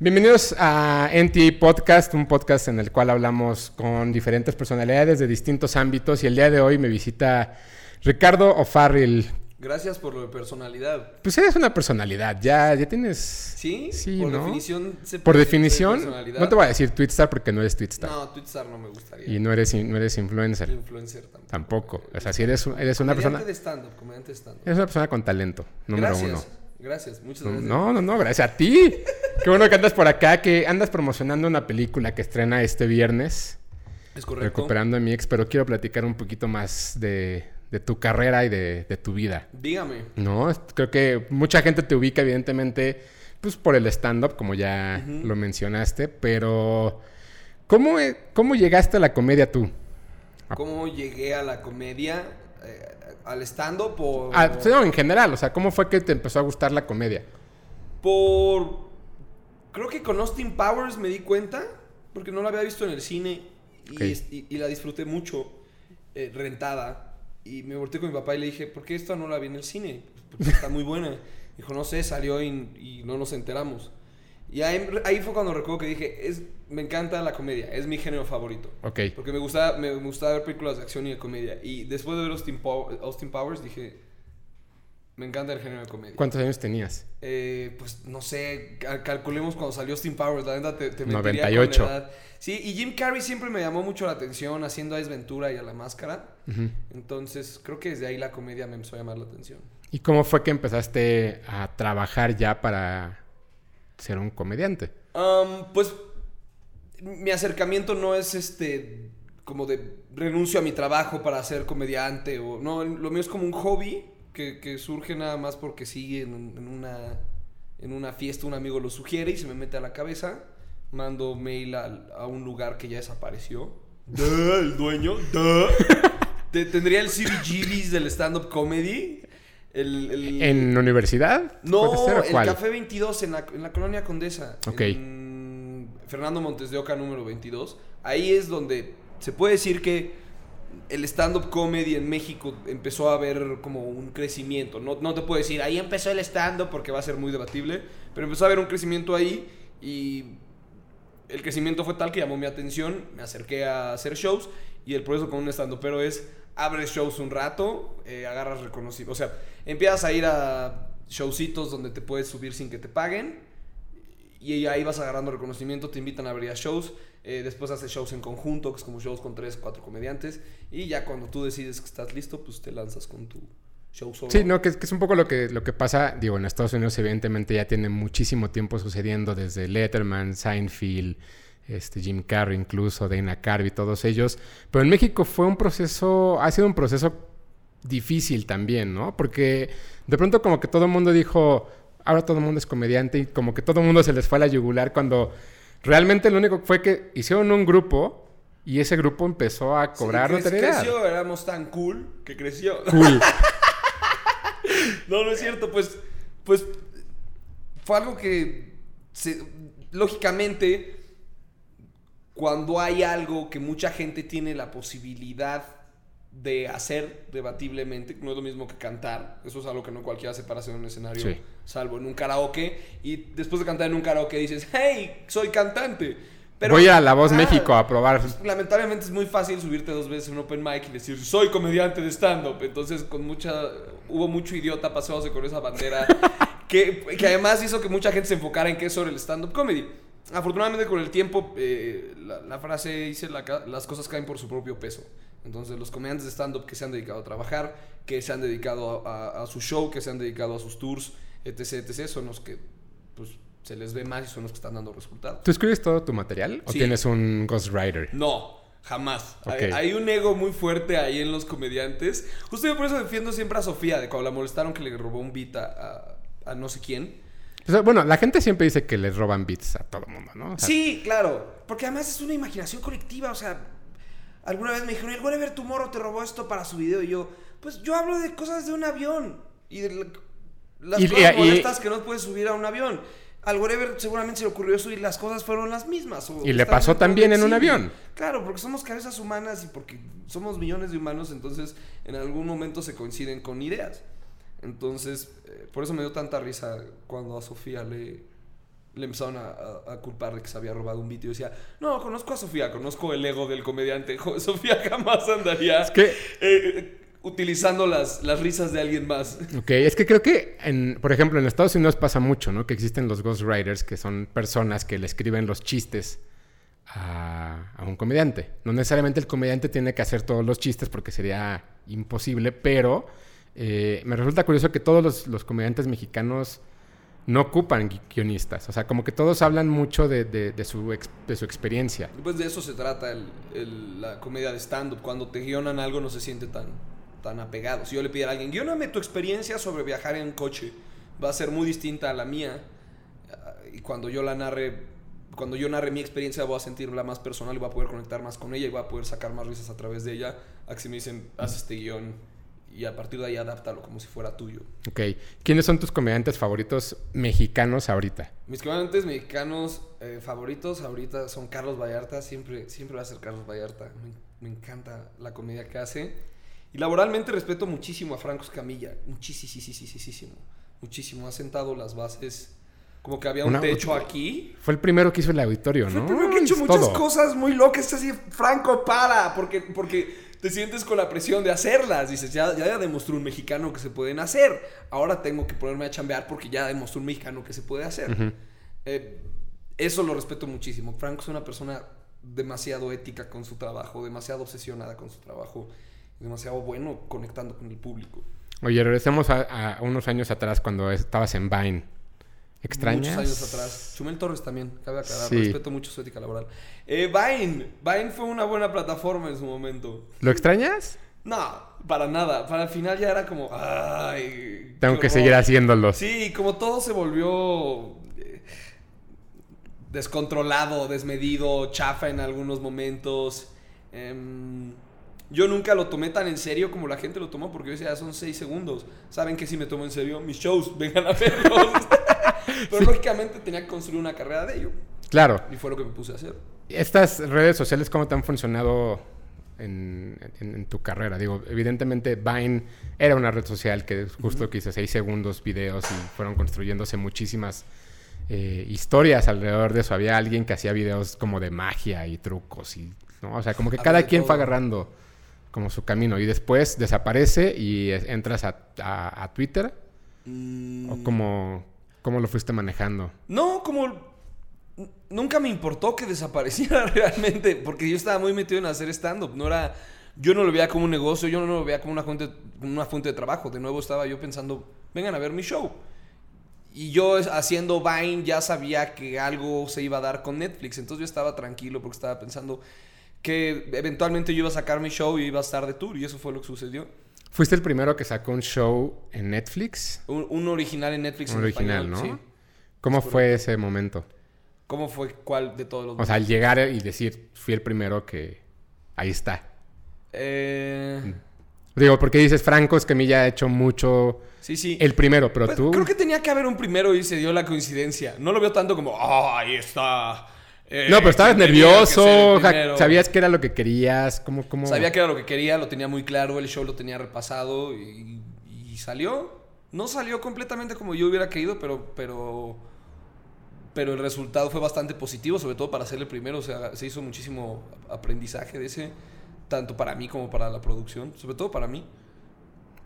Bienvenidos a NT Podcast, un podcast en el cual hablamos con diferentes personalidades de distintos ámbitos y el día de hoy me visita Ricardo O'Farrill. Gracias por lo de personalidad. Pues eres una personalidad, ya, ya tienes... ¿Sí? Sí, por ¿no? definición. se Por definición, no te voy a decir Twitstar porque no eres Twitstar. No, Twitstar no me gustaría. Y no eres, no eres influencer. Influencer tampoco. Tampoco. O sea, si eres, eres una persona... Comediante de stand-up, comediante de stand-up. Eres una persona con talento, número Gracias. uno. Gracias, muchas gracias. No, no, no, gracias a ti. Qué bueno que andas por acá, que andas promocionando una película que estrena este viernes. Es correcto. Recuperando a mi ex, pero quiero platicar un poquito más de, de tu carrera y de, de tu vida. Dígame. No, creo que mucha gente te ubica, evidentemente, pues por el stand-up, como ya lo mencionaste, pero ¿cómo, e- ¿cómo llegaste a la comedia tú? ¿Cómo llegué a la comedia? Eh, ¿Al stand-up o...? Ah, no, en general, o sea, ¿cómo fue que te empezó a gustar la comedia? Por... Creo que con Austin Powers me di cuenta, porque no la había visto en el cine y, la disfruté mucho, eh, rentada. Y me volteé con mi papá y le dije, ¿por qué esta no la vi en el cine? Porque está muy buena. Dijo, no sé, salió y, y no nos enteramos. Y ahí, ahí fue cuando recuerdo que dije, es, me encanta la comedia, es mi género favorito. Ok. Porque me gustaba, me, me gustaba ver películas de acción y de comedia. Y después de ver Austin, Pow- Austin Powers dije, me encanta el género de comedia. ¿Cuántos años tenías? Eh, pues no sé, ca- calculemos cuando salió Austin Powers, la neta te, te mentiría 98. con la edad. Sí, y Jim Carrey siempre me llamó mucho la atención haciendo a Ace Ventura y a La Máscara. Entonces, creo que desde ahí la comedia me empezó a llamar la atención. ¿Y cómo fue que empezaste a trabajar ya para ser un comediante? Pues mi acercamiento no es este como de renuncio a mi trabajo para ser comediante o no, lo mío es como un hobby que, que surge nada más porque sí en, en una en una fiesta un amigo lo sugiere y se me mete a la cabeza, mando mail a, un lugar que ya desapareció. El dueño, Tendría el CBGBs del stand-up comedy. El, el- ¿En universidad? no, ¿Puede ser el cuál? Café 22 en la, en la colonia Condesa. Ok. En Fernando Montes de Oca, número 22. Ahí es donde se puede decir que el stand-up comedy en México empezó a haber como un crecimiento. No, no te puedo decir, ahí empezó el stand-up porque va a ser muy debatible, pero empezó a haber un crecimiento ahí y el crecimiento fue tal que llamó mi atención, me acerqué a hacer shows y el proceso con un stand pero es abres shows un rato, eh, agarras reconocimiento, o sea, empiezas a ir a showcitos donde te puedes subir sin que te paguen y ahí vas agarrando reconocimiento, te invitan a abrir shows, eh, después haces shows en conjunto, que es como shows con tres, cuatro comediantes y ya cuando tú decides que estás listo, pues te lanzas con tu show solo. Sí, no, que, que es un poco lo que, lo que pasa, digo, en Estados Unidos evidentemente ya tiene muchísimo tiempo sucediendo desde Letterman, Seinfeld, este, Jim Carrey incluso, Dana Carvey, todos ellos. Pero en México fue un proceso, ha sido un proceso difícil también, ¿no? Porque de pronto como que todo el mundo dijo, ahora todo el mundo es comediante y como que todo el mundo se les fue a la yugular cuando realmente lo único fue que hicieron un grupo y ese grupo empezó a Sí, cobrar cre- notoriedad. creció, éramos tan cool que creció. Cool. No, no es cierto, pues, pues fue algo que se- lógicamente cuando hay algo que mucha gente tiene la posibilidad de hacer debatiblemente, no es lo mismo que cantar, eso es algo que no cualquiera se para hacer en un escenario, Sí. salvo en un karaoke, y después de cantar en un karaoke dices, hey, soy cantante. Pero, Voy a La Voz Ah, México a probar. pues, lamentablemente es muy fácil subirte dos veces a un open mic y decir soy comediante de stand-up. Entonces con mucha hubo mucho idiota paseándose con esa bandera que, que además hizo que mucha gente se enfocara en qué es sobre el stand-up comedy. Afortunadamente con el tiempo eh, la, la frase dice la las cosas caen por su propio peso. Entonces los comediantes de stand-up que se han dedicado a trabajar, que se han dedicado a, a- a su show, que se han dedicado a sus tours, etc, etc, son los que pues, se les ve más y son los que están dando resultados. ¿Tú escribes todo tu material o Sí. tienes un ghostwriter? No, jamás. Hay, Ok. hay un ego muy fuerte ahí en los comediantes. Justo yo por eso defiendo siempre a Sofía, de cuando la molestaron que le robó un beat a, a- a no sé quién. Bueno, la gente siempre dice que les roban beats a todo el mundo, ¿no? O sea, Sí, claro. Porque además es una imaginación colectiva. O sea, alguna vez me dijeron, el Whatever Tomorrow te robó esto para su video. Y yo, pues yo hablo de cosas de un avión. Y de la- las Y- cosas y- molestas que no puedes subir a un avión. Al Whatever seguramente se le ocurrió eso y las cosas fueron las mismas. o Y le pasó también en un avión. Claro, porque somos cabezas humanas y porque somos millones de humanos, entonces en algún momento se coinciden con ideas. Entonces, eh, por eso me dio tanta risa cuando a Sofía le, le empezaron a, a- a culpar de que se había robado un beat. Y decía, no, conozco a Sofía, conozco el ego del comediante. Jo- Sofía jamás andaría Es que, eh, utilizando las, las risas de alguien más. ok, es que creo que, en, por ejemplo, en Estados Unidos pasa mucho, ¿no? Que existen los ghostwriters, que son personas que le escriben los chistes a, a un comediante. No necesariamente el comediante tiene que hacer todos los chistes porque sería imposible, pero eh, me resulta curioso que todos los, comediantes mexicanos no ocupan gui- guionistas. O sea, como que todos hablan mucho de, su, experiencia. Pues de eso se trata la comedia de stand-up. Cuando te guionan algo no se siente tan, tan apegado. Si yo le pidiera a alguien, guioname tu experiencia sobre viajar en coche, va a ser muy distinta a la mía. Ah, Y cuando yo la narre, cuando yo narre mi experiencia voy a sentirla más personal y voy a poder conectar más con ella y voy a poder sacar más risas a través de ella. A que si me dicen, haz este guion y a partir de ahí adáptalo como si fuera tuyo. Ok. ¿Quiénes son tus comediantes favoritos mexicanos ahorita? Mis comediantes mexicanos eh, favoritos ahorita son Carlos Vallarta. Siempre, siempre va a ser Carlos Vallarta. Me, me encanta la comedia que hace. Y laboralmente respeto muchísimo a Franco Escamilla. Muchísimo. Muchísimo. Ha sentado las bases. Como que había un Una- techo aquí. Fue el primero que hizo el auditorio, Fue ¿no? el primero que Es muchas todo. cosas muy locas. Así, Franco, para. Porque, porque te sientes con la presión de hacerlas. Dices, ya, ya demostró un mexicano que se pueden hacer. Ahora tengo que ponerme a chambear porque ya demostró un mexicano que se puede hacer. Eh, eso lo respeto muchísimo. Franco es una persona demasiado ética con su trabajo, demasiado obsesionada con su trabajo, demasiado bueno conectando con el público. Oye, regresemos a, a unos años atrás cuando estabas en Vine. ¿Extrañas? Muchos años atrás. Chumel Torres también, cabe aclarar. Sí. Respeto mucho su ética laboral. Eh, Vine. Vine fue una buena plataforma en su momento. ¿Lo extrañas? No, para nada. Para el final ya era como, ay. Tengo que horror". seguir haciéndolo. Sí, como todo se volvió eh, descontrolado, desmedido, chafa en algunos momentos. Em, yo nunca lo tomé tan en serio como la gente lo tomó porque yo decía, "Ah, son seis segundos. ¿Saben que si me tomo en serio? Mis shows, vengan a verlos. Pero lógicamente tenía que construir una carrera de ello. Claro. Y fue lo que me puse a hacer. ¿Estas redes sociales cómo te han funcionado en, en- en tu carrera? Digo, evidentemente Vine era una red social que justo que hice seis segundos videos y fueron construyéndose muchísimas eh, historias alrededor de eso. Había alguien que hacía videos como de magia y trucos y, ¿no? O sea, como que cada quien fue agarrando como su camino y después desaparece y es- entras a, a- a Twitter Mm, o cómo, cómo lo fuiste manejando. No, como nunca me importó que desapareciera realmente, porque yo estaba muy metido en hacer stand-up. No era, yo no lo veía como un negocio, yo no lo veía como una fuente, una fuente de trabajo. De nuevo estaba yo pensando, vengan a ver mi show. Y yo haciendo Vine ya sabía que algo se iba a dar con Netflix. Entonces yo estaba tranquilo porque estaba pensando que eventualmente yo iba a sacar mi show y iba a estar de tour. Y eso fue lo que sucedió. Fuiste el primero que sacó un show en Netflix. Un, un original en Netflix. Un en original, español, ¿no? sí. ¿Cómo Es fue ese momento? ¿Cómo fue cuál de todos los O sea, al llegar y decir, fui el primero que... Ahí está. Eh, Digo, porque dices, Franco Escamilla ha hecho mucho... sí, sí. El primero, pero Pues, tú... Creo que tenía que haber un primero y se dio la coincidencia. No lo veo tanto como, ah, ahí está. Eh, No, pero estabas ¿quién tenía que nervioso, ser el ja- primero?". sabías que era lo que querías, cómo... cómo... Sabía que era lo que quería, lo tenía muy claro, el show lo tenía repasado y, y salió. No salió completamente como yo hubiera querido, pero, pero, pero el resultado fue bastante positivo, sobre todo para ser el primero. O sea, se hizo muchísimo aprendizaje de ese, tanto para mí como para la producción, sobre todo para mí,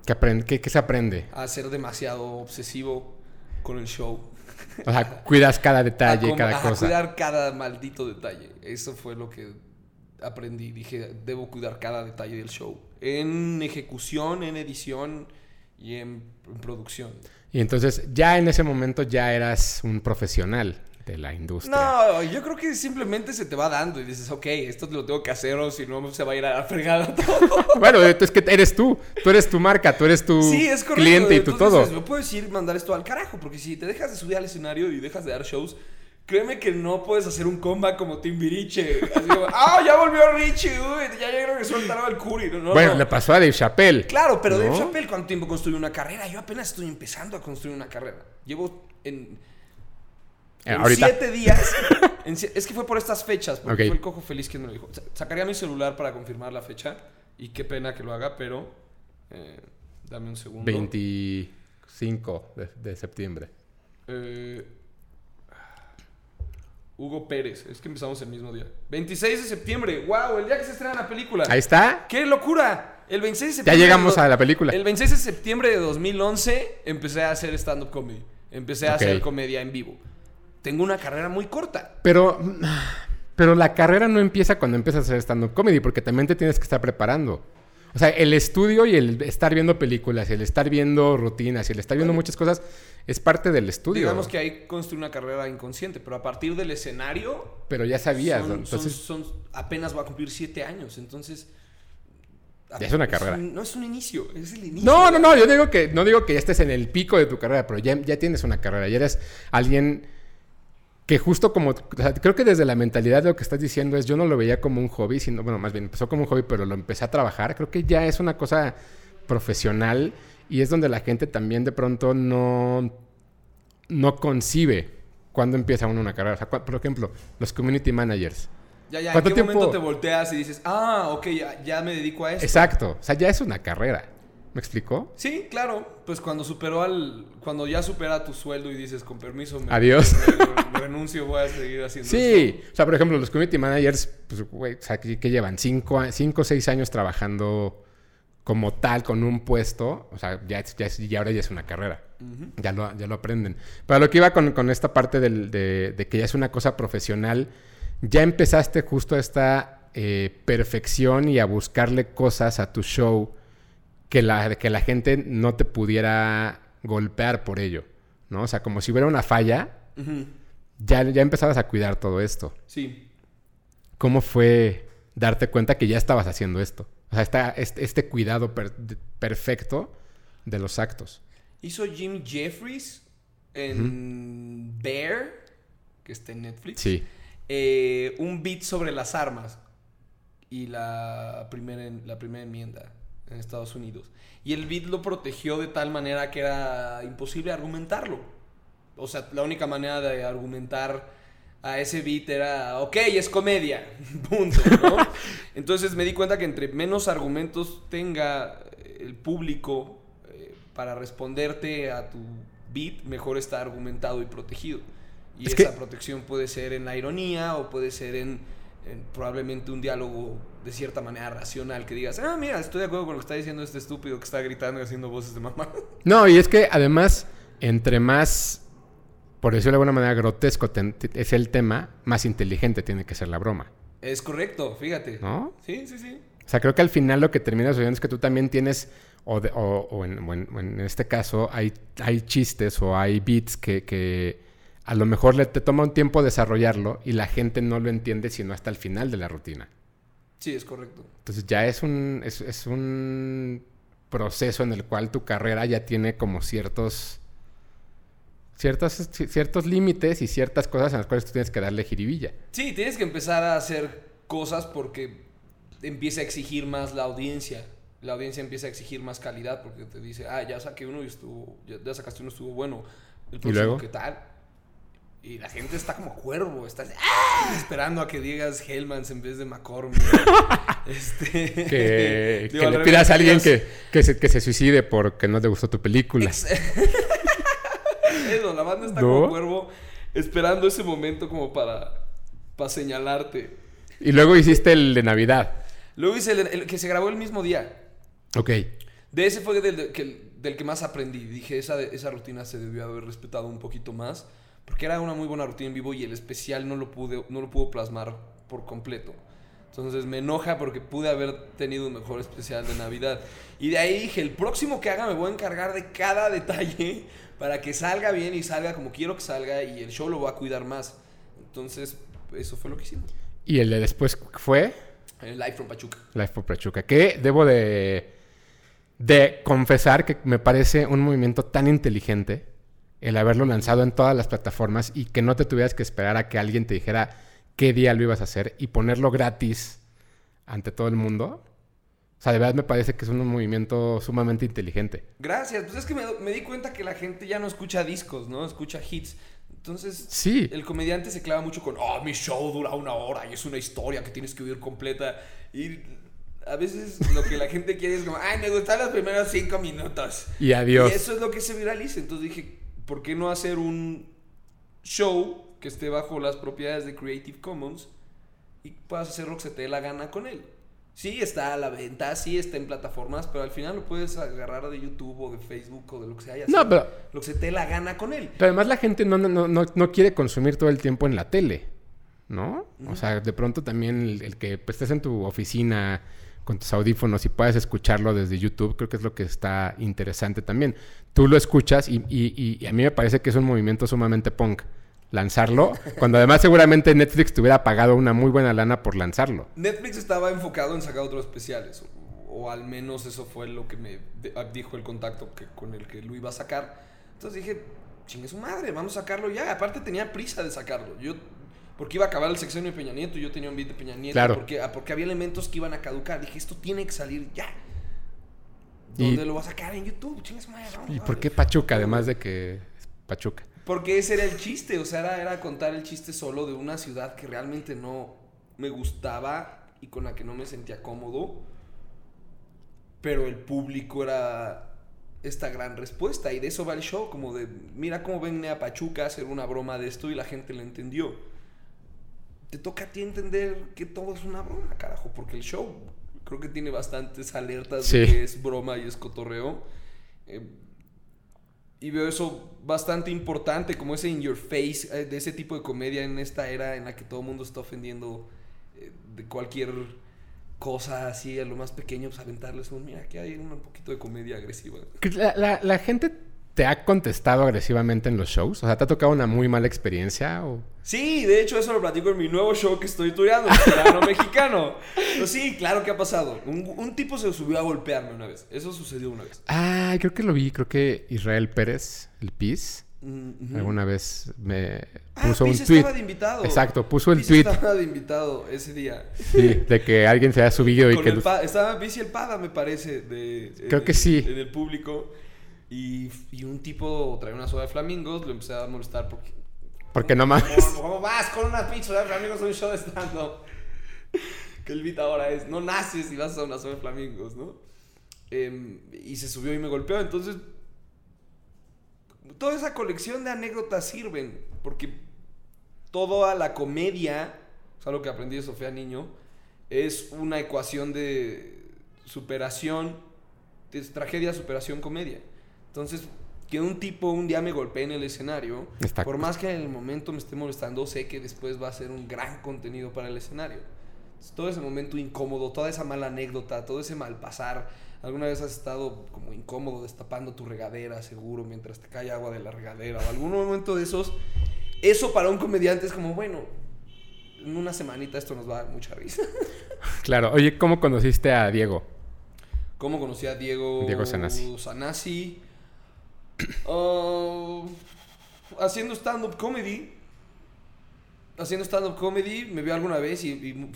¿Qué, aprende- qué- qué se aprende? a ser demasiado obsesivo con el show. O sea, cuidas cada detalle, como- cada a cosa. cuidar cada maldito detalle. Eso fue lo que aprendí. Dije, debo cuidar cada detalle del show. En ejecución, en edición y en, en producción. Y entonces, ya en ese momento ya eras un profesional de la industria. No, yo creo que simplemente se te va dando y dices, ok, esto lo tengo que hacer o si no se va a ir a la fregada todo. Bueno, es que eres tú. Tú eres tu marca, tú eres tu Sí, es correcto. cliente y tú Entonces, todo. No puedes ir mandar esto al carajo, porque si te dejas de subir al escenario y dejas de dar shows, créeme que no puedes hacer un comeback como Timbiriche. Así como, ah, ya volvió Richie, uy, ya llegaron que soltaron al Curi. No, no, bueno, no. le pasó a Dave Chappelle. Claro, pero Dave. Chappelle, ¿cuánto tiempo construyó una carrera? Yo apenas estoy empezando a construir una carrera. Llevo en, en ahorita. siete días. en es que fue por estas fechas, porque fue el cojo feliz quien me lo dijo. Sa- Sacaría mi celular para confirmar la fecha y qué pena que lo haga, pero eh, dame un segundo. 25 de, de septiembre. Eh, Hugo Pérez. Es que empezamos el mismo día. 26 de septiembre. ¡Wow! El día que se estrena la película. Ahí está. ¡Qué locura! El 26 de Ya septiembre. llegamos de do- a la película. El 26 de septiembre de 2011 empecé a hacer stand-up comedy. Empecé a hacer comedia en vivo. Tengo una carrera muy corta. Pero, pero la carrera no empieza cuando empiezas a hacer stand-up comedy, porque también te tienes que estar preparando. O sea, el estudio y el estar viendo películas, y el estar viendo rutinas, y el estar viendo muchas cosas, es parte del estudio. Digamos que ahí construí una carrera inconsciente, pero a partir del escenario. Pero ya sabías, son- ¿no? Entonces, son- son- apenas va a cumplir siete años, entonces. Ya es una carrera. un- no es un inicio, es el inicio. No, no, no, yo digo que no digo que ya estés en el pico de tu carrera, pero ya, ya tienes una carrera, ya eres alguien que justo como, o sea, creo que desde la mentalidad de lo que estás diciendo es, yo no lo veía como un hobby, sino, bueno, más bien empezó como un hobby, pero lo empecé a trabajar, creo que ya es una cosa profesional y es donde la gente también de pronto no, no concibe cuando empieza uno una carrera. O sea, por ejemplo, los community managers. Ya, ya, ¿en ¿Cuánto qué tiempo? momento te volteas y dices, ah, ok, ya, ya me dedico a esto? Exacto, o sea, ya es una carrera. ¿Me explicó? Sí, claro. Pues cuando superó al. Cuando ya supera tu sueldo y dices, con permiso, me, Adiós. me renuncio, voy a seguir haciendo Sí, o sea, por ejemplo, los community managers, pues, güey, o sea, que, que llevan cinco, cinco o seis años trabajando como tal, con un puesto, o sea, ya, es- ya, es- y ahora ya es una carrera. ya, lo, ya lo aprenden. Pero lo que iba con, con esta parte del- de, de que ya es una cosa profesional, ya empezaste justo a esta eh, perfección y a buscarle cosas a tu show que la, que la gente no te pudiera golpear por ello, ¿no? O sea, como si hubiera una falla, ya, ya empezabas a cuidar todo esto. Sí. ¿Cómo fue darte cuenta que ya estabas haciendo esto? O sea, esta- este, este cuidado per- perfecto de los actos. Hizo Jim Jeffries en Bear, que está en Netflix. Sí. eh, un beat sobre las armas y la primera, la primera enmienda en Estados Unidos. Y el beat lo protegió de tal manera que era imposible argumentarlo. O sea, la única manera de argumentar a ese beat era, ok, es comedia, punto, ¿no? Entonces me di cuenta que entre menos argumentos tenga el público eh, para responderte a tu beat, mejor está argumentado y protegido. Y Es esa que- protección puede ser en la ironía o puede ser en probablemente un diálogo de cierta manera racional que digas, ah, mira, estoy de acuerdo con lo que está diciendo este estúpido que está gritando y haciendo voces de mamá. No, y es que además, entre más, por decirlo de alguna manera, grotesco es el tema, más inteligente tiene que ser la broma. es correcto, fíjate. ¿No? Sí, sí, sí. O sea, creo que al final lo que terminas oyendo es que tú también tienes, o, de- o- o en, o en- o en este caso, hay, hay chistes o hay beats que, que a lo mejor le te toma un tiempo desarrollarlo y la gente no lo entiende sino hasta el final de la rutina. Sí, es correcto. Entonces ya es un, es, es un proceso en el cual tu carrera ya tiene como ciertos, ciertos, ci- ciertos límites y ciertas cosas en las cuales tú tienes que darle jiribilla. Sí, tienes que empezar a hacer cosas porque empieza a exigir más la audiencia. La audiencia empieza a exigir más calidad porque te dice, ah, ya saqué uno y estuvo, ya, ya sacaste uno estuvo bueno. El próximo, luego? ¿qué tal? Y la gente está como cuervo, está ¡ah! esperando a que digas Hellmans en vez de McCormick. este, Que, digo, que le pidas a alguien que, que, se, que se suicide porque no te gustó tu película. Ex- Eso, la banda está ¿No? como cuervo esperando ese momento como para, para señalarte. Y luego hiciste el de Navidad. Luego hice el, el que se grabó el mismo día. Ok. De ese fue del, del que, del que más aprendí. Dije, esa, esa rutina se debió haber respetado un poquito más. Porque era una muy buena rutina en vivo y el especial no lo, pude, no lo pudo plasmar por completo. Entonces me enoja porque pude haber tenido un mejor especial de Navidad. Y de ahí dije, el próximo que haga me voy a encargar de cada detalle para que salga bien y salga como quiero que salga y el show lo va a cuidar más. Entonces, eso fue lo que hicimos. Y el de después fue El Live from Pachuca. Life for Pachuca. Que debo de, de confesar que me parece un movimiento tan inteligente el haberlo lanzado en todas las plataformas y que no te tuvieras que esperar a que alguien te dijera qué día lo ibas a hacer y ponerlo gratis ante todo el mundo. O sea, de verdad me parece que es un movimiento sumamente inteligente. Gracias. Pues es que me, me di cuenta que la gente ya no escucha discos, ¿no? Escucha hits. Entonces, Sí. el comediante se clava mucho con, oh, mi show dura una hora y es una historia que tienes que oír completa. Y a veces lo que la gente quiere es como, ay, me gustan los primeros cinco minutos. Y adiós. Y eso es lo que se viraliza. Entonces dije, ¿por qué no hacer un show que esté bajo las propiedades de Creative Commons y puedas hacer lo que se te dé la gana con él. Sí, está a la venta, sí está en plataformas, pero al final lo puedes agarrar de YouTube o de Facebook o de lo que sea. No, pero- Lo que se te dé la gana con él. Pero además la gente no, no, no, no quiere consumir todo el tiempo en la tele, ¿no? O sea, de pronto también el, el que pues, estés en tu oficina con tus audífonos y puedas escucharlo desde YouTube, creo que es lo que está interesante también. Tú lo escuchas y, y- y a mí me parece que es un movimiento sumamente punk. Lanzarlo, cuando además seguramente Netflix te hubiera pagado una muy buena lana por lanzarlo. Netflix estaba enfocado en sacar otros especiales, o, o al menos eso fue lo que me ah, dijo el contacto que, con el que lo iba a sacar. Entonces dije, chingue su madre, vamos a sacarlo ya. Aparte tenía prisa de sacarlo. Yo, porque iba a acabar el sexenio de Peña Nieto, yo tenía un beat de Peña Nieto, Claro. porque, ah, porque había elementos que iban a caducar. Dije, esto tiene que salir ya. Y- ¿Dónde lo va a sacar? En YouTube, chingue su madre. ¿Y por qué Pachuca? Además de que es Pachuca. Porque ese era el chiste, o sea, era, era contar el chiste solo de una ciudad que realmente no me gustaba y con la que no me sentía cómodo. Pero el público era esta gran respuesta y de eso va el show, como de, mira cómo ven a Pachuca a hacer una broma de esto y la gente lo entendió. Te toca a ti entender que todo es una broma, carajo, porque el show creo que tiene bastantes alertas de que es broma y es cotorreo. Eh, y veo eso bastante importante, como ese in your face, eh, de ese tipo de comedia en esta era en la que todo el mundo está ofendiendo eh, de cualquier cosa así, a lo más pequeño, pues aventarles un, mira, aquí hay un poquito de comedia agresiva. La, la- la gente te ha contestado agresivamente en los shows. O sea, ¿te ha tocado una muy mala experiencia? O... Sí, de hecho eso lo platico en mi nuevo show que estoy tureando, el mexicano. Pues sí, claro que ha pasado. Un, un tipo se subió a golpearme una vez, eso sucedió una vez. Ah, creo que lo vi. Creo que Israel Pérez, el PIS, Mm, alguna vez me Ah, puso un Piz tweet. estaba de invitado. Exacto, puso el Piz tweet estaba de invitado ese día. sí, de que alguien se había subido y Con que... el estaba Bici el Pada, me parece, de, Creo en- que sí. En el público. Y, y un tipo traía una soda de flamingos, lo empecé a molestar porque... Porque no mames. ¿Cómo, cómo vas con una pinche soda de flamingos a un show de stand-up? que el beat ahora es, no naces y vas a una soda de flamingos, ¿no? Em, y se subió y me golpeó, entonces... Toda esa colección de anécdotas sirven, porque toda la comedia, es algo que aprendí de Sofía Niño, es una ecuación de superación, de tragedia, superación, comedia. Entonces, que un tipo un día me golpee en el escenario, Está- por más que en el momento me esté molestando, sé que después va a ser un gran contenido para el escenario. Entonces, todo ese momento incómodo, toda esa mala anécdota, todo ese mal pasar. ¿Alguna vez has estado como incómodo destapando tu regadera, seguro, mientras te cae agua de la regadera? O algún momento de esos. Eso para un comediante es como, bueno, en una semanita esto nos va a dar mucha risa. Claro. Oye, ¿cómo conociste a Diego? ¿Cómo conocí a Diego, Diego Sanasi. Sanasi? Ah, haciendo stand-up comedy. Haciendo stand-up comedy, me vio alguna vez y,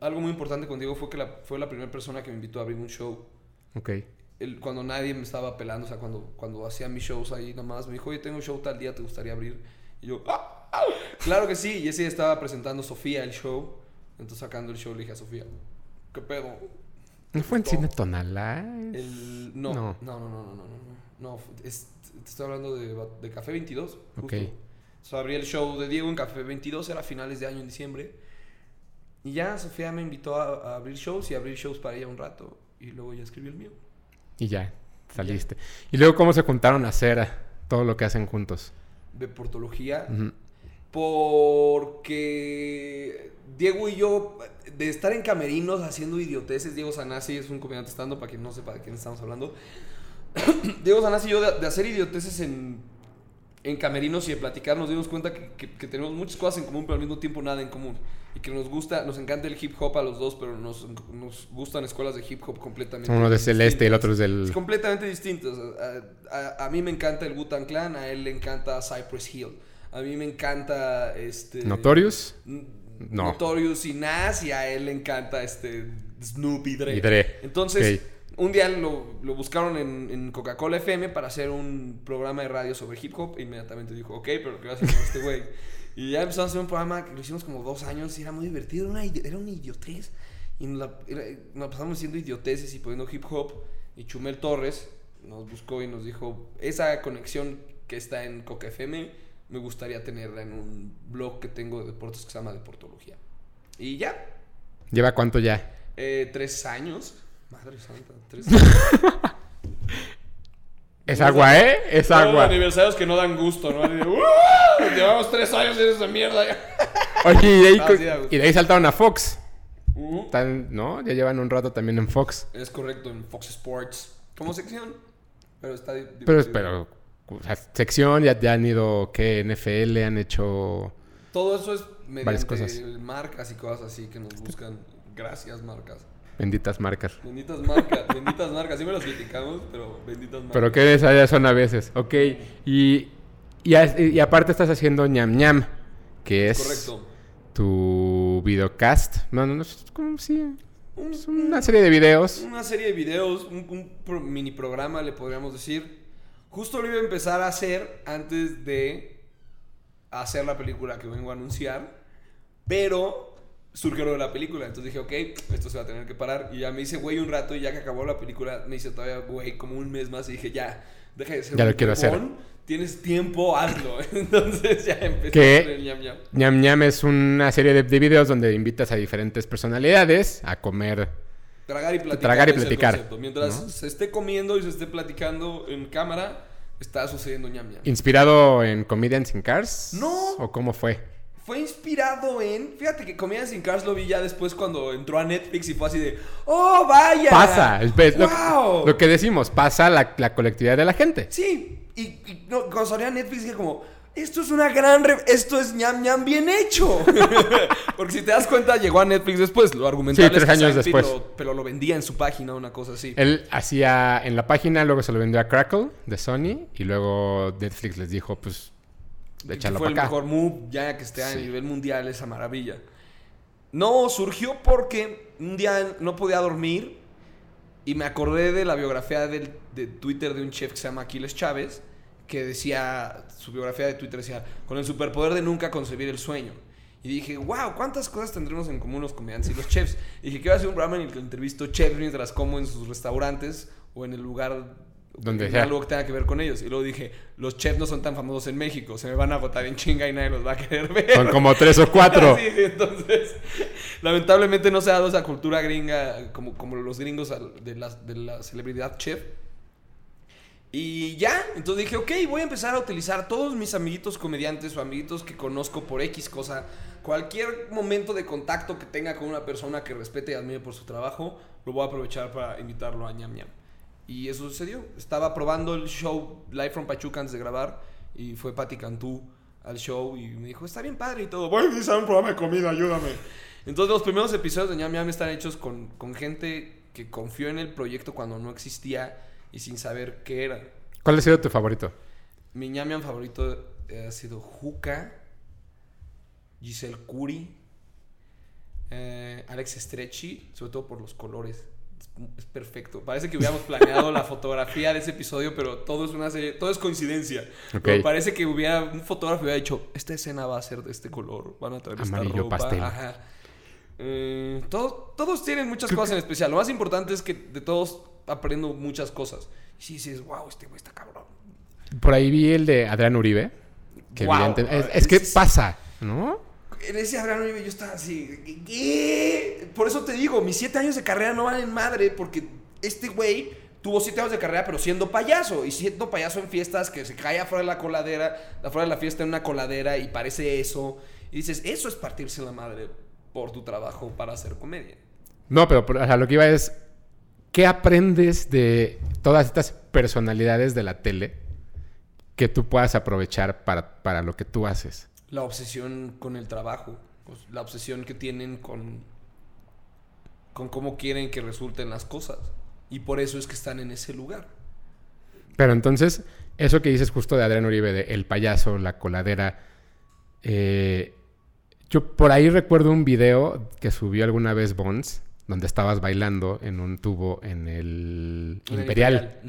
algo muy importante con Diego fue que la, fue la primera persona que me invitó a abrir un show. Ok. El- cuando nadie me estaba pelando, o sea, cuando, cuando hacía mis shows ahí, nada más me dijo, oye, tengo un show tal día, ¿te gustaría abrir? Y yo, "Ah, ah". claro que sí. Y ese día estaba presentando Sofía el show. Entonces, sacando el show, le dije a Sofía, ¿qué pedo? ¿No fue en. Cine Tonalá? No, No. no, no, no, no, no, te estoy hablando de, Café 22. Justo. Ok. O sea, abrí el show de Diego en Café 22, era a finales de año, en diciembre. Y ya Sofía me invitó a, a abrir shows y abrir shows para ella un rato. Y luego ya escribí el mío. Y ya, saliste. Y luego, ¿cómo se juntaron a hacer todo lo que hacen juntos? De portología. Ujú. Porque Diego y yo, de estar en camerinos haciendo idioteces, Diego Sanasi es un comediante estando, para quien no sepa de quién estamos hablando. Diego Sanasi y yo, de, de hacer idioteces en, en camerinos y de platicar, nos dimos cuenta que, que- que tenemos muchas cosas en común, pero al mismo tiempo nada en común. Y que nos gusta, nos encanta el hip hop a los dos, pero nos, nos gustan escuelas de hip hop completamente Uno de Celeste y el otro es del... Es completamente distintos. A, a- a mí me encanta el Wu-Tang Clan, a él le encanta Cypress Hill. A mí me encanta este ¿Notorious? No. Notorious y Nas y a él le encanta este Snoop y Dre. Y Dre. Entonces, un día lo, lo buscaron en, en Coca-Cola FM para hacer un programa de radio sobre hip hop. E inmediatamente dijo, ok, pero ¿qué vas a hacer con este güey? Y ya empezamos a hacer un programa que lo hicimos como dos años y era muy divertido. Era una, era una idiotez. Y nos, la, era- nos pasamos haciendo idioteces y poniendo hip hop. Y Chumel Torres nos buscó y nos dijo, esa conexión que está en Coca FM me gustaría tenerla en un blog que tengo de deportes que se llama Deportología. Y ya, ¿Lleva cuánto ya? eh, tres años. Madre santa, tres años. Es agua, ¿eh? Es agua. aniversarios que no dan gusto, ¿no? De, "¡Uh! Llevamos tres años en esa mierda. Oye, y de ahí, Ah, co- sí, da gusto. y de ahí saltaron a Fox. Uh, Están- ¿No? Ya llevan un rato también en Fox. Es correcto, en Fox Sports. Como sección. Pero está di- Pero, divertido. pero, o sea, sección, ya, ya han ido, ¿qué? NFL, han hecho... Todo eso es mediante cosas. marcas y cosas así que nos buscan. Gracias, marcas. Benditas marcas. Benditas marcas, benditas marcas. Sí me las criticamos, pero benditas marcas. Pero que esas son a veces. Ok. Y, y, aparte estás haciendo ñam ñam, que es Correcto. tu videocast. No, no, no, es como sí. Un- una serie de videos. Una serie de videos, un, un pro- mini programa, le podríamos decir. Justo lo iba a empezar a hacer antes de hacer la película que vengo a anunciar. Pero surgió lo de la película. Entonces dije, ok, esto se va a tener que parar. Y ya me hice güey un rato. Y ya que acabó la película, me hice todavía güey como un mes más. Y dije, ya, deja de ser Ya lo un quiero hacer. Tienes tiempo, hazlo. Entonces ya empecé ¿Qué? a hacer el ñam ñam. ñam ñam es una serie de, de videos donde invitas a diferentes personalidades a comer. Tragar y platicar. Tragar y es el platicar. Mientras ¿no? se esté comiendo y se esté platicando en cámara, está sucediendo ñam ñam. ¿Inspirado en Comedians in Cars? No. ¿O cómo fue? Fue inspirado en. Fíjate que Comedians in Cars lo vi ya después cuando entró a Netflix y fue así de. ¡Oh, vaya! Pasa. es- lo, ¡Wow! lo que decimos, pasa la, la colectividad de la gente. Sí. Y, y no, cuando salió a Netflix dije como. Esto es una gran. re- Esto es ñam ñam bien hecho. Porque si te das cuenta, llegó a Netflix después. Lo argumental Sí, tres es que años después. Lo, pero lo vendía en su página, una cosa así. Él hacía en la página, luego se lo vendió a Crackle de Sony y luego Netflix les dijo, pues, échalo fue para el acá. mejor move ya que esté a Sí. nivel mundial esa maravilla. No, surgió porque un día no podía dormir y me acordé de la biografía del- de Twitter de un chef que se llama Aquiles Chávez, que decía, su biografía de Twitter decía, con el superpoder de nunca concebir el sueño. Y dije, wow, ¿cuántas cosas tendremos en común los comediantes y los chefs? Y dije, quiero hacer un programa en el que entrevisto chefs mientras como en sus restaurantes o en el lugar Donde sea. algo que tenga que ver con ellos. Y luego dije, los chefs no son tan famosos en México, se me van a agotar en chinga y nadie los va a querer ver. Son como tres o cuatro. Sí, entonces, lamentablemente no se ha dado esa cultura gringa como, como los gringos de la, de la celebridad chef. Y ya, entonces dije, ok, voy a empezar a utilizar todos mis amiguitos comediantes o amiguitos que conozco por X cosa. Cualquier momento de contacto que tenga con una persona que respete y admire por su trabajo, lo voy a aprovechar para invitarlo a ñam ñam. Y eso sucedió. Estaba probando el show Live from Pachuca antes de grabar y fue Pati Cantú al show y me dijo, está bien padre y todo. Voy a realizar un programa de comida, ayúdame. Entonces los primeros episodios de ñam ñam están hechos con, con gente que confió en el proyecto cuando no existía y sin saber qué era. ¿Cuál ha sido tu favorito? Mi ñam ñam favorito eh, ha sido Juca, Giselle Curi, eh, Alex Stretchy, sobre todo por los colores. Es, perfecto. Parece que hubiéramos planeado la fotografía de ese episodio, pero todo es una serie, todo es coincidencia. Pero parece que hubiera un fotógrafo hubiera dicho, esta escena va a ser de este color, van a traer esta ropa". pastel. Ajá. Eh, todo- todos tienen muchas cosas en especial. Lo más importante es que de todos aprendo muchas cosas. Y sí, sí, es wow, este güey está cabrón. Por ahí vi el de Adrián Uribe. Que Guau. evidente- es, es que Es- pasa, ¿no? En ese Abraham Uribe yo estaba así. ¿Qué? Por eso te digo, mis siete años de carrera no valen madre porque este güey tuvo siete años de carrera pero siendo payaso. Y siendo payaso en fiestas que se cae afuera de la coladera, afuera de la fiesta en una coladera y parece eso. Y dices, eso es partirse la madre por tu trabajo para hacer comedia. No, pero por- o sea, lo que iba es, ¿qué aprendes de todas estas personalidades de la tele que tú puedas aprovechar para, para lo que tú haces? La obsesión con el trabajo, pues, la obsesión que tienen con, con cómo quieren que resulten las cosas. Y por eso es que están en ese lugar. Pero entonces, eso que dices justo de Adrián Uribe, de El payaso, la coladera, eh, yo por ahí recuerdo un video que subió alguna vez Bonds, donde estabas bailando en un tubo en el En el Imperial.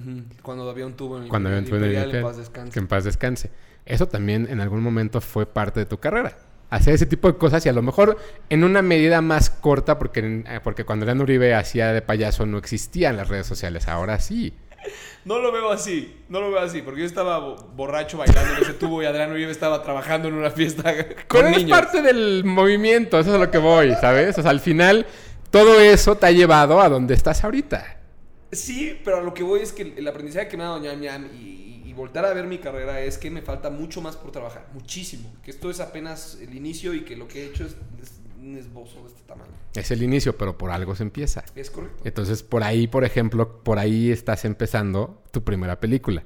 Cuando había un tubo en el cuando había un tubo en el Imperial, Imperial, en paz descanse. que en paz descanse. Eso también en algún momento fue parte de tu carrera. Hacer ese tipo de cosas y a lo mejor en una medida más corta, porque, eh, porque cuando Adrián Uribe hacía de payaso no existían las redes sociales, ahora sí. No lo veo así, no lo veo así, porque yo estaba bo- borracho bailando en ese tubo y Adrián Uribe estaba trabajando en una fiesta con Pero es niños. parte del movimiento, eso es a lo que voy, ¿sabes? O sea, al final todo eso te ha llevado a donde estás ahorita. Sí, pero a lo que voy es que el, aprendizaje que me ha dado ñam ñam y, y, y voltar a ver mi carrera es que me falta mucho más por trabajar, muchísimo. Que esto es apenas el inicio y que lo que he hecho es, es un esbozo de este tamaño. Es el inicio, pero por algo se empieza. Es correcto. Entonces, por ahí, por ejemplo, por ahí estás empezando tu primera película.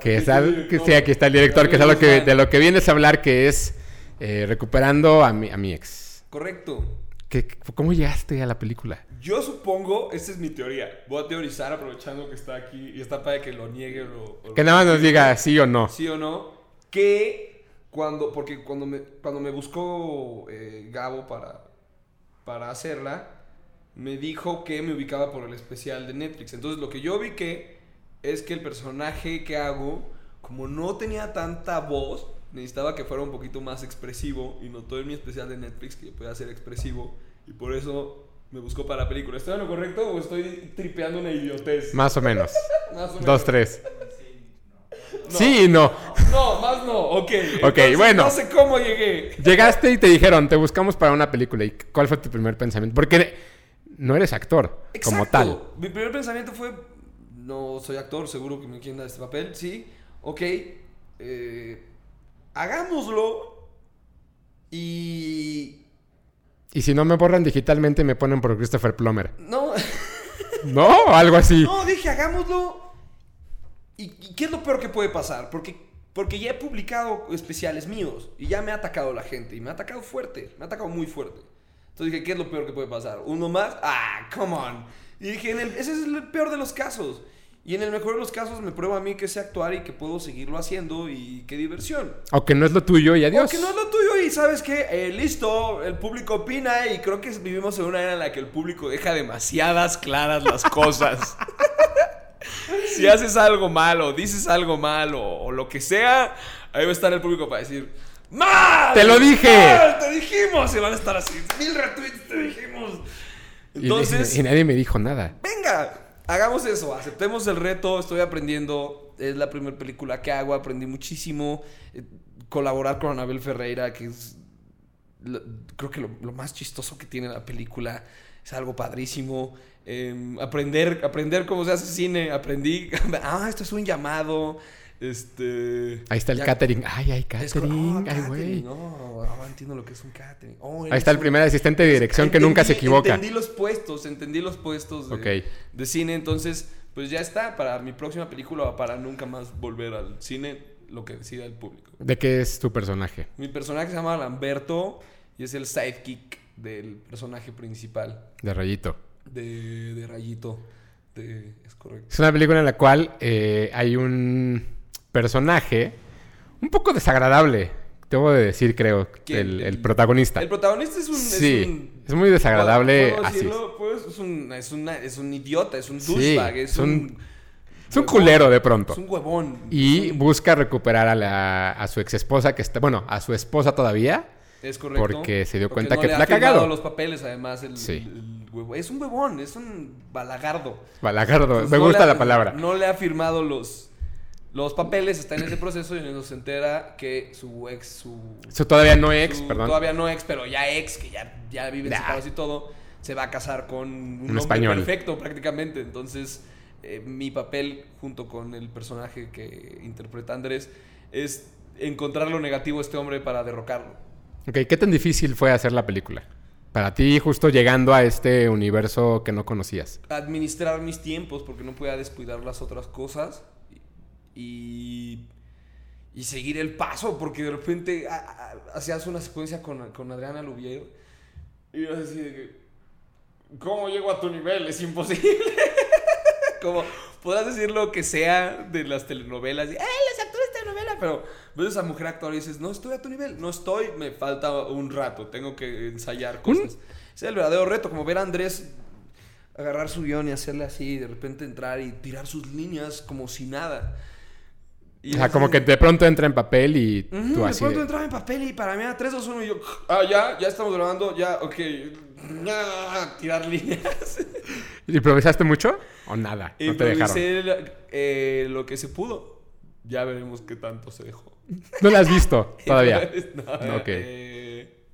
Que es el que director. sí, aquí está el director, que es algo que, de lo que vienes a hablar, que es eh, recuperando a mi, a mi ex. Correcto. ¿Qué- ¿Cómo llegaste a la película? Yo supongo, esta es mi teoría. Voy a teorizar aprovechando que está aquí y está para que lo niegue o lo. Que nada más nos diga sí o no. sí o no, que cuando, porque cuando me, cuando me buscó eh, Gabo para, para hacerla, me dijo que me ubicaba por el especial de Netflix. Entonces lo que yo vi que es que el personaje que hago, como no tenía tanta voz, necesitaba que fuera un poquito más expresivo y notó en mi especial de Netflix que yo podía ser expresivo y por eso me buscó para la película. ¿Estoy en lo correcto o estoy tripeando una idiotez? Más o menos. Más o menos. Dos, tres. No. Sí y no. No, más no, ok. Ok, Entonces, bueno. No sé cómo llegué. Llegaste y te dijeron, te buscamos para una película. ¿Y cuál fue tu primer pensamiento? Porque no eres actor como Exacto. tal. Mi primer pensamiento fue, no soy actor, seguro que me quieren dar este papel, sí, ok, eh, hagámoslo y... Y si no me borran digitalmente, me ponen por Christopher Plummer. No, ¿No? Algo así. no, dije, hagámoslo. ¿Y, y qué es lo peor que puede pasar? Porque, porque ya he publicado especiales míos y ya me ha atacado la gente y me ha atacado fuerte, me ha atacado muy fuerte. Entonces dije, ¿qué es lo peor que puede pasar? ¿Uno más? Ah, come on. Y dije, el- ese es el peor de los casos. Y en el mejor de los casos me prueba a mí que sé actuar y que puedo seguirlo haciendo y qué diversión. O que no es lo tuyo y adiós. Porque no es lo tuyo y sabes que, eh, listo, el público opina y creo que vivimos en una era en la que el público deja demasiadas claras las cosas. si haces algo malo, dices algo malo o lo que sea, ahí va a estar el público para decir, ¡Mal! ¡Te lo dije! ¡Mal! ¡Te dijimos! Y van a estar así, mil retweets, te dijimos. Y- Entonces, y, nadie me dijo nada. venga, hagamos eso, aceptemos el reto, estoy aprendiendo, es la primera película que hago, aprendí muchísimo, eh, colaborar con Anabel Ferreira, que es, lo- creo que lo, más chistoso que tiene la película, es algo padrísimo, eh, aprender, aprender cómo se hace cine, aprendí, ah, esto es un llamado, este... Ahí está el ya- catering. Ay, ay, es co- catering. oh, ay, güey. No, ahora entiendo lo que es un catering. Oh, Ahí está el primer asistente de dirección que nunca se equivoca. Entendí los puestos, entendí los puestos de, cine. Entonces, pues ya está. Para mi próxima película o para nunca más volver al cine, lo que decida el público. ¿De qué es tu personaje? Mi personaje se llama Lamberto y es el sidekick del personaje principal De Rayito. de, de Rayito. De- es correcto. Es una película en la cual eh, hay un personaje un poco desagradable. Debo de decir, creo, el, el protagonista. El protagonista es un. sí, Es, un- es muy desagradable. ¿Puedo decirlo? Pues, es, un, es, una- es un idiota, es un Sí, douchebag, es, es un-. Es un huevón, culero de pronto. Es un huevón. Y busca recuperar a, la, a su ex esposa que está, bueno, a su esposa todavía. Es correcto. Porque se dio Porque cuenta no que le la ha cagado. los papeles, además, el, Sí. el huevo. Es un huevón, es un balagardo. Balagardo, Pues me no gusta ha- la palabra. No le ha firmado los, los papeles, está en ese proceso y se entera que su ex, su... Todavía no ex, su- perdón. Todavía no ex, pero ya ex, que ya, ya viven Nah. separados y todo, se va a casar con un, hombre español. perfecto prácticamente. Entonces, eh, mi papel, junto con el personaje que interpreta Andrés, es encontrar lo negativo de este hombre para derrocarlo. Ok, ¿qué tan difícil fue hacer la película? Para ti, justo llegando a este universo que no conocías. administrar mis tiempos porque no podía descuidar las otras cosas y, y seguir el paso porque de repente a- a- hacías una secuencia con, con Adriana Lubier y yo así de que ¿cómo llego a tu nivel? Es imposible como podrás decir lo que sea de las telenovelas y, ¡eh, los actores de telenovela! pero ves a esa mujer actuar y dices no estoy a tu nivel, no estoy, me falta un rato, tengo que ensayar cosas ese es el verdadero reto, como ver a Andrés agarrar su guion y hacerle así, de repente entrar y tirar sus líneas como si nada. Y O sea, como que de pronto entra en papel y Ujú, tú de así. pronto de- entraba en papel y para mí era 3, 2, 1 y yo, ah, ya, ya estamos grabando, ya, ok. Ah, tirar líneas. ¿Improvisaste mucho o nada? No te dejaron. Improvisé eh, lo que se pudo. Ya veremos qué tanto se dejó. ¿No la has visto todavía? No, Ok. eh,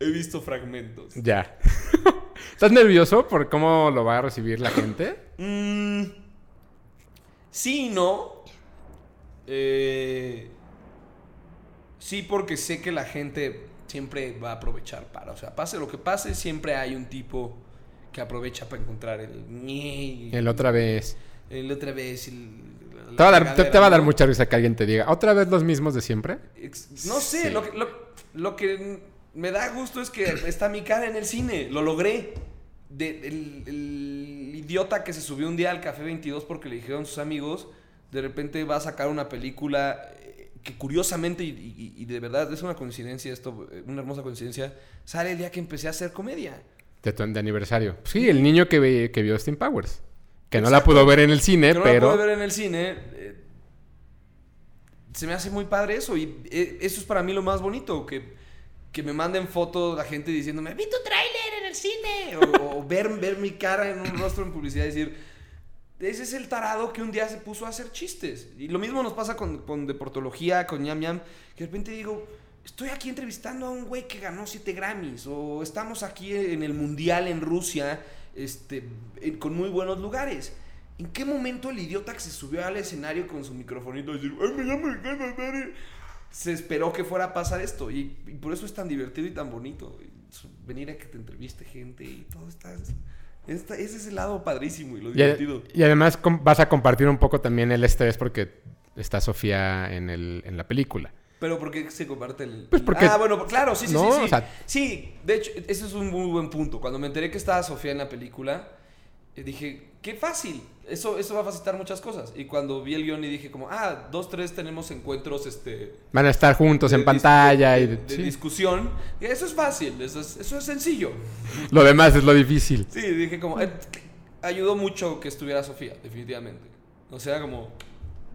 he visto fragmentos. Ya. ¿Estás nervioso por cómo lo va a recibir la gente? Mm, sí y no. Eh, sí, porque sé que la gente siempre va a aprovechar para. O sea, pase lo que pase, siempre hay un tipo que aprovecha para encontrar el. El otra vez. El otra vez. el- Te va, a dar, te- va a dar mucha risa que alguien te diga, ¿otra vez los mismos de siempre? No sé, Sí. lo, que, lo, lo que me da gusto es que está mi cara en el cine. Lo logré. De- el, el idiota que se subió un día al Café 22 porque le dijeron sus amigos, de repente va a sacar una película eh, que curiosamente, y, y- y de verdad es una coincidencia esto, eh, una hermosa coincidencia, sale el día que empecé a hacer comedia. De, tu- de aniversario. Sí, el niño que, ve- que vio Steam Powers. Que no la Exacto. pudo ver en el cine, Que no pero... la pude ver en el cine. eh, se me hace muy padre eso. Y eh, eso es para mí lo más bonito. Que, que me manden fotos la gente diciéndome, vi tu tráiler en el cine. O, o ver, ver mi cara en un rostro en publicidad y decir, ese es el tarado que un día se puso a hacer chistes. Y lo mismo nos pasa con, deportología, con ñam ñam. Que de repente digo, estoy aquí entrevistando a un güey que ganó 7 Grammys. O estamos aquí en el Mundial en Rusia, este, con muy buenos lugares. ¿En qué momento el idiota que se subió al escenario con su microfonito a decir, ¡ay, me llamo Ricardo Andrade", Se esperó que fuera a pasar esto. Y, y por eso es tan divertido y tan bonito. Y venir a que te entreviste gente y todo está... está- ese es el lado padrísimo y lo divertido. y además vas a compartir un poco también el estrés porque está Sofía en, el, en la película. Pero ¿por qué se comparte el...? Pues porque- Ah, bueno, claro, sí, sí, No, sí, sí. o sea- Sí, de hecho, ese es un muy buen punto. Cuando me enteré que estaba Sofía en la película, dije, qué fácil. Eso, eso va a facilitar muchas cosas. Y cuando vi el guion y dije como, ah, dos, tres tenemos encuentros, este... Van a estar juntos de en pantalla de, y... de- de sí. discusión. Y eso es fácil, eso es, eso es sencillo. Lo demás es lo difícil. Sí, dije como, eh, ayudó mucho que estuviera Sofía, definitivamente. O sea, como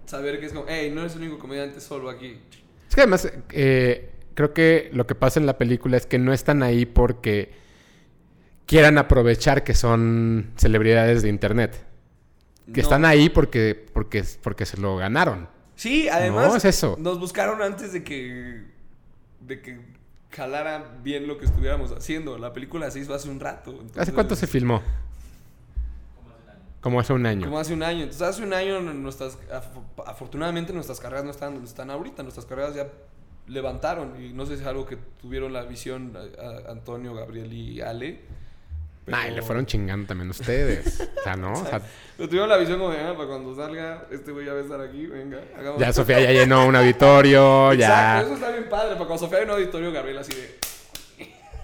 saber que es como, hey, no eres el único comediante solo aquí. Es que además, eh, creo que lo que pasa en la película es que no están ahí porque quieran aprovechar que son celebridades de internet. Que No. están ahí porque, porque, porque se lo ganaron. Sí, además No, es eso. nos buscaron antes de que de que jalara bien lo que estuviéramos haciendo. La película se hizo hace un rato. ¿Hace cuánto se filmó? Como hace un año. Como hace un año. Entonces, hace un año nuestras af- afortunadamente nuestras carreras no están donde están ahorita. Nuestras carreras ya levantaron y no sé si es algo que tuvieron la visión a- a Antonio, Gabriel y Ale. Pero- Ay, le fueron chingando también ustedes. O sea, ¿no? O sea, tuvieron la visión como de, ah, para cuando salga, este güey ya va a estar aquí, venga, hagamos. ya Sofía ya llenó un auditorio, Exacto, ya. eso está bien padre. Para cuando Sofía hay un auditorio, Gabriel así de.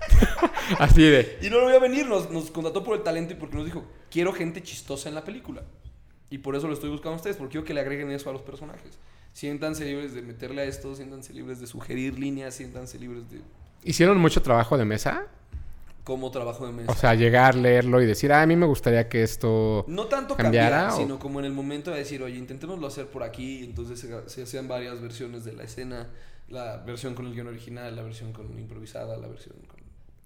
Así de. Y no lo voy a venir, nos, nos contrató por el talento y porque nos dijo, quiero gente chistosa en la película. Y por eso lo estoy buscando a ustedes, porque quiero que le agreguen eso a los personajes. Siéntanse libres de meterle a esto, siéntanse libres de sugerir líneas, siéntanse libres de ¿Hicieron mucho trabajo de mesa? Cómo trabajo de mesa. O sea, llegar, leerlo y decir, ah, a mí me gustaría que esto... no tanto ¿cambiara cambiar, o- sino como en el momento de decir, oye, intentémoslo hacer por aquí. Entonces se, se hacían varias versiones de la escena. La versión con el guion original, la versión con improvisada, la versión con...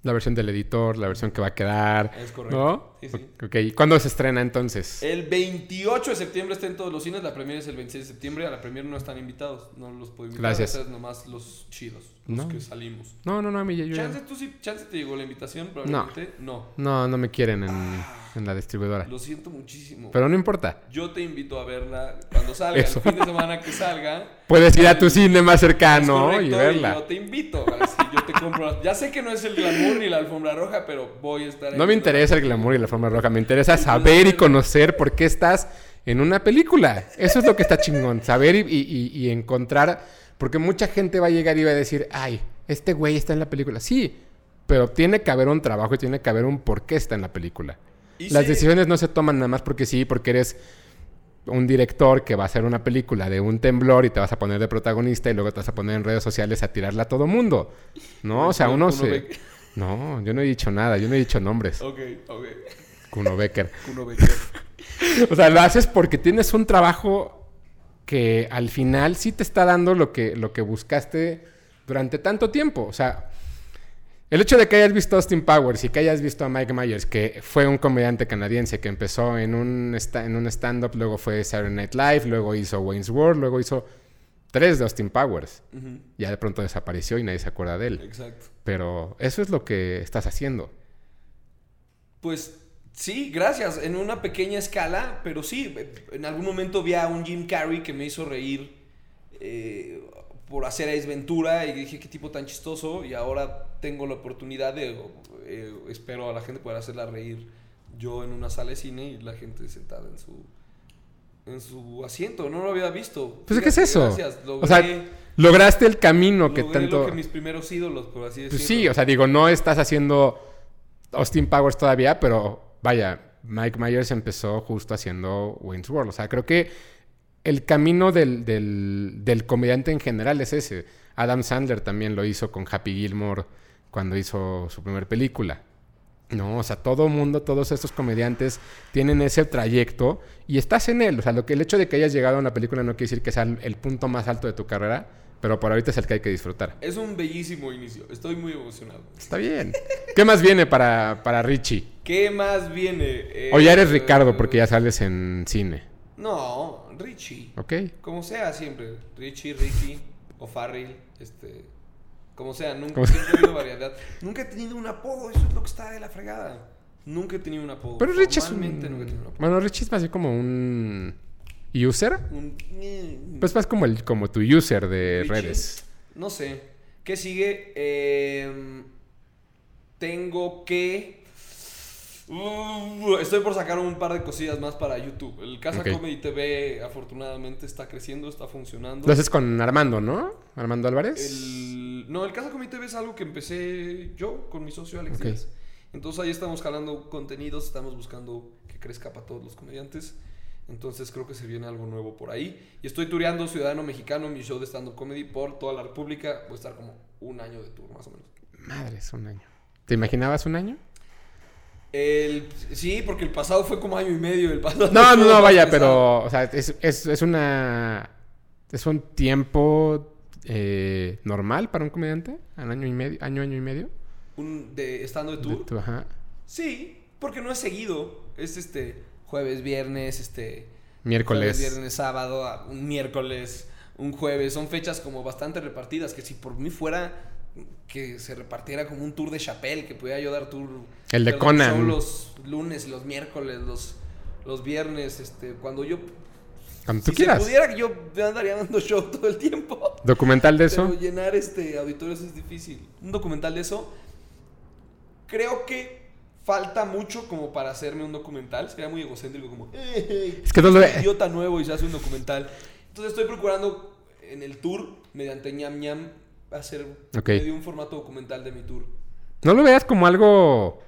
La versión del editor, la versión que va a quedar. Es correcto. ¿No? Sí, sí. Ok, ¿y cuándo se estrena entonces? El 28 de septiembre está en todos los cines, la premiere es el 26 de septiembre, a la premiere no están invitados, no los puedo invitar, Gracias. nomás los chidos, los No. que salimos. No, no, no, a mí ya- yo ya- Chance tú sí, chance te llegó la invitación, probablemente no. No, no me quieren en, en la distribuidora. Lo siento muchísimo. Pero no importa. Yo te invito a verla cuando salga, Eso. el fin de semana que salga. Puedes ir a tu cine más cercano correcto, y Yo verla. te invito, así yo te compro. Ya sé que no es el glamour ni la alfombra roja, pero voy a estar ahí. No me interesa el glamour y la forma roja. Me interesa saber y conocer por qué estás en una película. Eso es lo que está chingón. Saber y, y- y- y encontrar. Porque mucha gente va a llegar y va a decir, ay, este güey está en la película. Sí, pero tiene que haber un trabajo y tiene que haber un por qué está en la película. Y Las decisiones no se toman nada más porque sí, porque eres un director que va a hacer una película de un temblor y te vas a poner de protagonista y luego te vas a poner en redes sociales a tirarla a todo mundo. No, o sea, uno se... No, yo no he dicho nada, yo no he dicho nombres. Ok, ok. Kuno Becker. Kuno Becker. O sea, lo haces porque tienes un trabajo que al final sí te está dando lo que, lo que buscaste durante tanto tiempo. O sea, El hecho de que hayas visto a Austin Powers y que hayas visto a Mike Myers, que fue un comediante canadiense que empezó en un, en un stand-up, luego fue Saturday Night Live, luego hizo Wayne's World, luego hizo tres de Austin Powers. Ya de pronto desapareció y nadie se acuerda de él. Exacto. Pero eso es lo que estás haciendo. Pues sí, gracias. En una pequeña escala, pero sí, en algún momento vi a un Jim Carrey que me hizo reír eh, por hacer Ace Ventura y dije qué tipo tan chistoso y ahora tengo la oportunidad de, eh, espero a la gente poder hacerla reír yo en una sala de cine y la gente sentada en su en su asiento, no lo había visto. Pues, ¿qué es eso? Gracias, O sea, lograste el camino que tanto... lo que mis primeros ídolos, por así decirlo. Pues sí, o sea, digo, no estás haciendo Austin Powers todavía, pero vaya, Mike Myers empezó justo haciendo Wayne's World. O sea, creo que el camino del, del, comediante en general es ese. Adam Sandler también lo hizo con Happy Gilmore cuando hizo su primera película. No, o sea, todo mundo, todos estos comediantes tienen ese trayecto y estás en él. O sea, lo que el hecho de que hayas llegado a una película no quiere decir que sea el punto más alto de tu carrera, pero por ahorita es el que hay que disfrutar. Es un bellísimo inicio, estoy muy emocionado. Está bien. ¿Qué más viene para, para Richie? ¿Qué más viene? Eh, O ya eres Ricardo porque ya sales en cine. No, Richie. ¿Ok? Como sea siempre. Richie, Ricky o Farrell, este... Como sea, nunca he tenido variedad. Nunca he tenido un apodo, eso es lo que está de la fregada. Nunca he tenido un apodo. Pero Richie es Formalmente nunca he tenido un un... apodo. Bueno, Richie es más bien como un... ¿User? Un- Pues más como, el, como tu user de redes. No sé. ¿Qué sigue? Eh, tengo que... Uh, estoy por sacar un par de cosillas más para YouTube. El Casa Ok. Comedy TV afortunadamente está creciendo, está funcionando. Lo haces con Armando, ¿no? Armando Álvarez. El- no, el Casa Comedy TV es algo que empecé yo con mi socio Alex. Díaz. Entonces ahí estamos jalando contenidos, estamos buscando que crezca para todos los comediantes. Entonces creo que se viene algo nuevo por ahí. Y estoy tureando Ciudadano Mexicano, mi show de stand-up comedy por toda la República. Voy a estar como un año de tour, más o menos. Madre, es un año. ¿Te imaginabas un año? El, sí, porque el pasado fue como año y medio. El pasado No, no, no, vaya, pero... O sea, es, es, es una... ¿Es un tiempo eh, normal para un comediante? ¿Un año y medio? ¿Año, año y medio? Un, de estando de tour. De tu- ajá. Sí, porque no es seguido. Es este jueves, viernes, este Miércoles. jueves, viernes, sábado, un miércoles, un jueves. Son fechas como bastante repartidas. Que si por mí fuera que se repartiera como un tour de Chapelle, que pudiera yo dar tour. El de Conan. show los lunes, los miércoles, los, los viernes, este, cuando yo. Cuando tú si quieras. se pudiera, yo andaría dando show todo el tiempo. ¿Documental de eso? Pero llenar este auditorios es difícil. Un documental de eso. Creo que falta mucho como para hacerme un documental. Sería muy egocéntrico como... "Eh, Es que no lo- un idiota nuevo y se hace un documental. Entonces estoy procurando en el tour, mediante ñam ñam, hacer medio un formato documental de mi tour. No lo veas como algo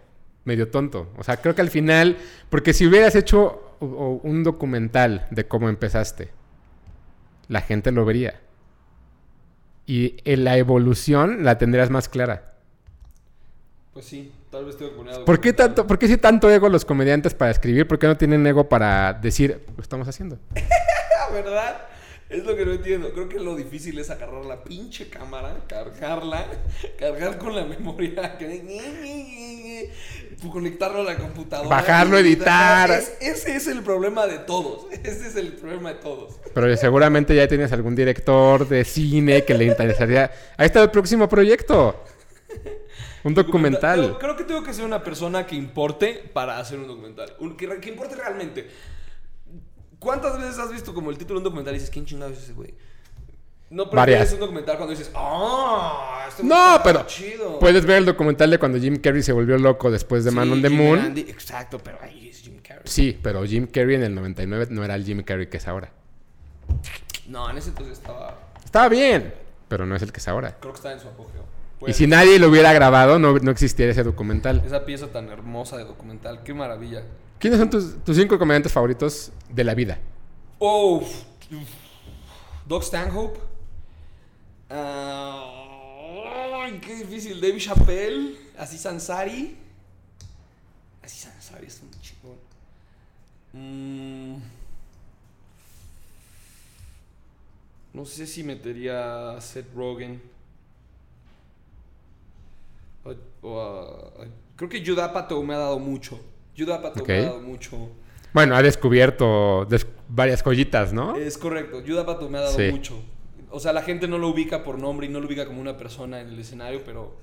medio tonto. O sea, creo que al final, porque si hubieras hecho un documental de cómo empezaste, la gente lo vería. Y en la evolución la tendrías más clara. Pues sí, tal vez tengo que poner ¿Por qué tanto, por qué sí tanto ego los comediantes para escribir? ¿Por qué no tienen ego para decir, lo estamos haciendo? ¿Verdad? Es lo que no entiendo. Creo que lo difícil es agarrar la pinche cámara, cargarla, cargar con la memoria, conectarlo a la computadora. Bajarlo, editar. Es- ese es el problema de todos. Ese es el problema de todos. Pero seguramente ya tienes algún director de cine que le interesaría. Ahí está el próximo proyecto. Un documental. Creo, creo que tengo que ser una persona que importe para hacer un documental. Un- que, que importe realmente. ¿Cuántas veces has visto como el título de un documental y dices, ¿quién chingado es ese güey? No Varias. prefieres un documental cuando dices, ¡ah! güey No, pero chido. puedes ver el documental de cuando Jim Carrey se volvió loco después de Man Sí, on the Jim Moon. Andy, exacto, pero ahí es Jim Carrey. Sí, pero Jim Carrey en el 99 no era el Jim Carrey que es ahora. No, en ese entonces estaba. Estaba bien, pero no es el que es ahora. Creo que estaba en su apogeo. Y si nadie lo hubiera grabado, no, no existiera ese documental. Esa pieza tan hermosa de documental, qué maravilla. ¿Quiénes son tus, tus cinco comediantes favoritos de la vida? Oh, Doc Stanhope. Ay, qué difícil. David Chappelle. Aziz Ansari. Aziz Ansari es un chingón. Mm, no sé si metería a Seth Rogen. A- creo que Judd Apatow me ha dado mucho. Judd Apatow Ok. me ha dado mucho. Bueno, ha descubierto des- varias joyitas, ¿no? Es correcto, Judd Apatow me ha dado Sí. mucho. O sea, la gente no lo ubica por nombre y no lo ubica como una persona en el escenario, pero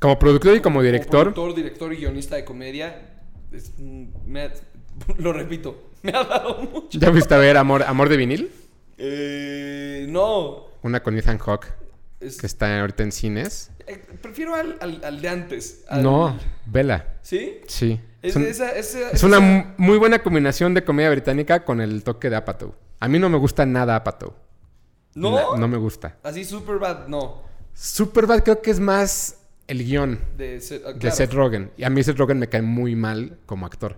Como productor y como director. Como productor, director y guionista de comedia, es me ha- lo repito, me ha dado mucho. ¿Ya fuiste a ver Amor, Amor de vinil? Eh, no, Una con Ethan Hawke, es- que está ahorita en cines. Eh, prefiero al, al- al de antes. al- No, vela. ¿Sí? Sí. Es, Es, un- esa- esa- es una esa- muy buena combinación de comedia británica con el toque de Apatow. A mí no me gusta nada Apatow. ¿No? Na- no me gusta. Así Superbad, no. Superbad creo que es más el guion De, Seth- ah, de claro. Seth Rogen. Y a mí Seth Rogen me cae muy mal como actor.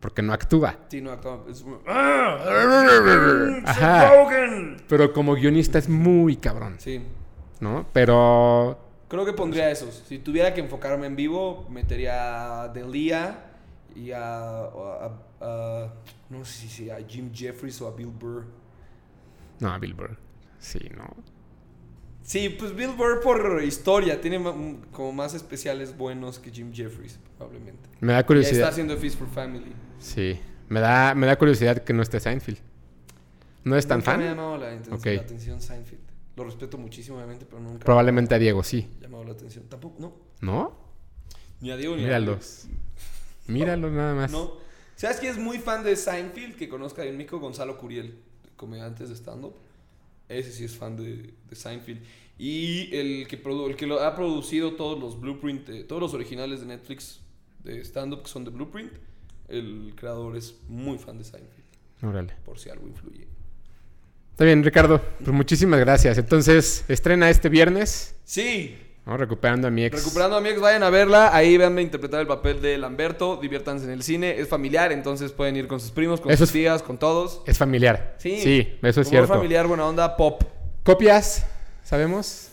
Porque no actúa. Sí, no, actúa- es Ajá. Seth Rogen. Pero como guionista es muy cabrón, Sí. ¿no? Pero Creo que pondría esos. Si tuviera que enfocarme en vivo, metería a Delia y a, a- a- a- no sé si a Jim Jeffries o a Bill Burr. no, a Bill Burr. Sí, ¿no? Sí, pues Bill Burr por historia tiene como más especiales buenos que Jim Jeffries, probablemente. Me da Y ahí está curiosidad. haciendo Feast for Family. Sí. Me da, me da curiosidad que no esté Seinfeld. ¿No es tan Nunca me ha fan? llamado la, atención- Ok. la atención Seinfeld. Lo respeto muchísimo, obviamente, pero nunca Probablemente a Diego sí. llamado la atención. Tampoco, no. ¿No? Ni a Diego ni a Míralos. Míralos nada más. No. ¿Sabes quién es muy fan de Seinfeld? Que conozca en México, Gonzalo Curiel, comediantes de stand-up. Ese sí es fan de, de Seinfeld. Y el que, produ- el que lo ha producido todos los blueprint, eh, todos los originales de Netflix de stand-up que son de Blueprint, el creador es muy fan de Seinfeld, Órale. por si algo influye. Está bien, Ricardo. Pues muchísimas gracias. Entonces, estrena este viernes. Sí, ¿no? Recuperando a mi ex. recuperando a mi ex, vayan a verla. Ahí véanme interpretar el papel de Lamberto. Diviértanse en el cine. Es familiar, entonces pueden ir con sus primos, con Eso sus es- tías, con todos. Es familiar. Sí, Sí, eso es cierto. familiar, buena onda, pop. Copias, ¿sabemos?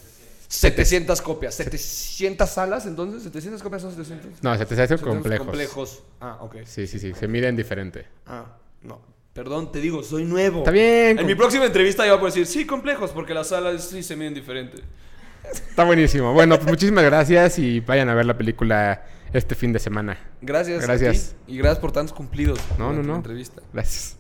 700 copias. 700 salas, entonces. 700 copias son 700. No, se te hacen 700 complejos. complejos. Ah, ok. Sí, sí, sí. Se miren diferente. Ah, no. Perdón, te digo, soy nuevo. Está bien. En mi próxima entrevista yo voy a poder decir, sí, complejos, porque las salas sí se miden diferente. Está buenísimo. Bueno, pues muchísimas gracias y vayan a ver la película este fin de semana. Gracias. Gracias. Y gracias por tantos cumplidos. No, no, no. Entrevista. Gracias.